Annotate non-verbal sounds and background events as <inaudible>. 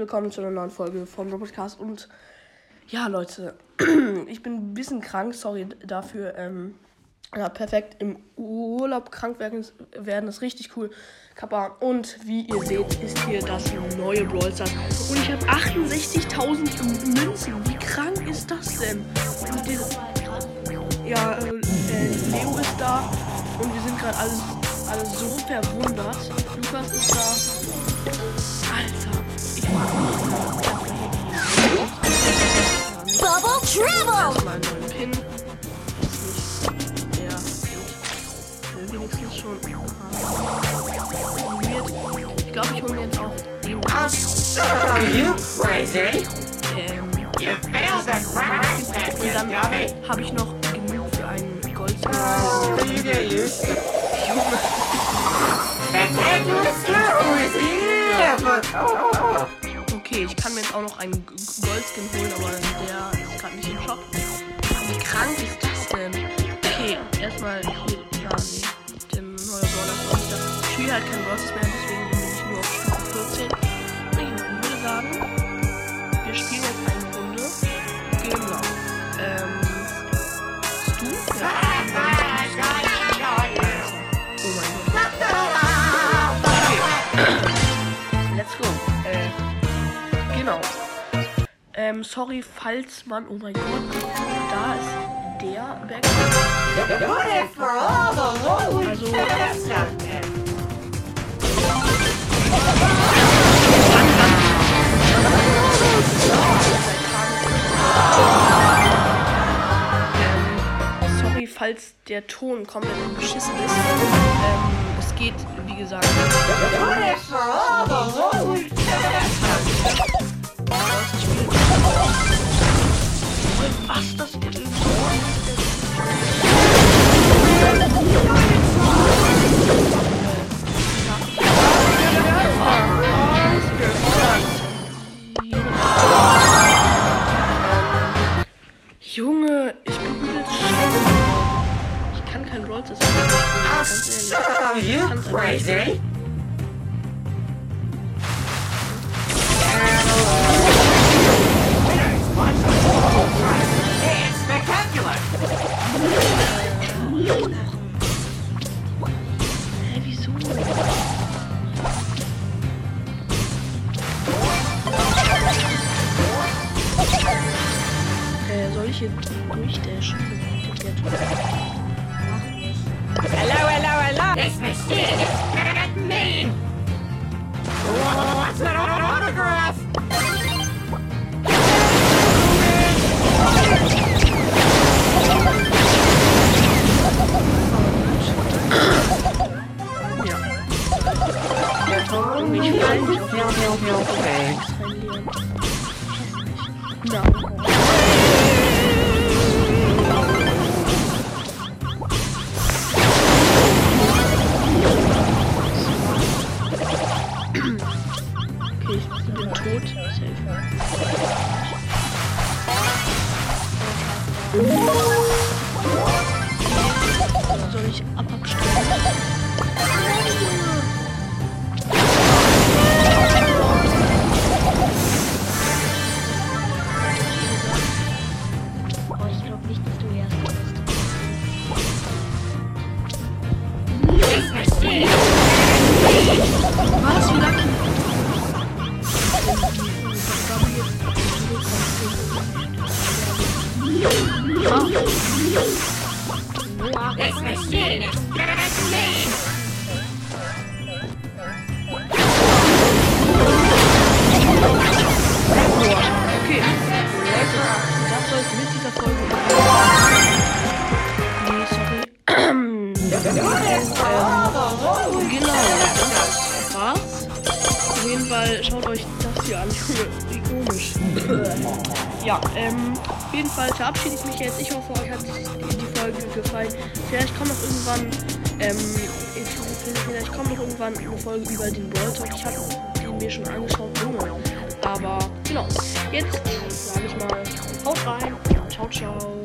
willkommen zu einer neuen Folge vom Podcast. Und ja, Leute, <clears throat> ich bin ein bisschen krank, sorry dafür. Ähm, ja, perfekt. Im Urlaub krank werden, werden ist richtig cool. Kappa. Und wie ihr seht, ist hier das neue Brawl Stars. Und ich habe 68.000 Münzen. Wie krank ist das denn? Und die, ja, äh, äh, Leo ist da. Und wir sind gerade alle, alle so verwundert. Lukas ist da. Schon haben. Ich glaube, ich hole mir jetzt auch den. Are you crazy? Ähm, und dann habe ich noch genug für einen Gold. Oh, Okay, ich kann mir jetzt auch noch einen Goldskin holen, aber der ist gerade nicht im Shop. Wie krank ist das denn? Okay, erstmal halt kein Brawlers mehr, deswegen bin ich nur auf Stufe 14. Ich würde sagen, wir spielen jetzt eine Runde. Genau. Ähm, du? Ja. Oh mein Gott. Let's go. Äh, genau. Ähm, sorry, falls man, oh mein Gott, da ist der Berg. Also, falls der Ton komplett beschissen ist. Ähm, es geht, wie gesagt, kein Brawl Stars. Ganz ehrlich. You crazy? Äh, soll ich hier durchdashen? Hello, hello, hello! This machine is at me! What's that autograph? Ja. Okay, ich bin tot. Safe. Soll ich ab abstellen? Oh, This machine is at me! Okay. Leute, das soll es mit dieser Folge. Nee, sorry. genau, das war's. Jeden Fall schaut euch das hier an. <laughs> Komisch. <laughs> ja, ähm, auf jeden Fall verabschiede ich mich jetzt. Ich hoffe, euch hat die Folge gefallen. Vielleicht kommt noch irgendwann, ähm, ich, vielleicht kommt noch irgendwann eine Folge über den Brawl Talk. Ich habe die mir schon angeschaut, Junge. Aber genau, jetzt sage ich mal, haut rein. Ciao, ciao.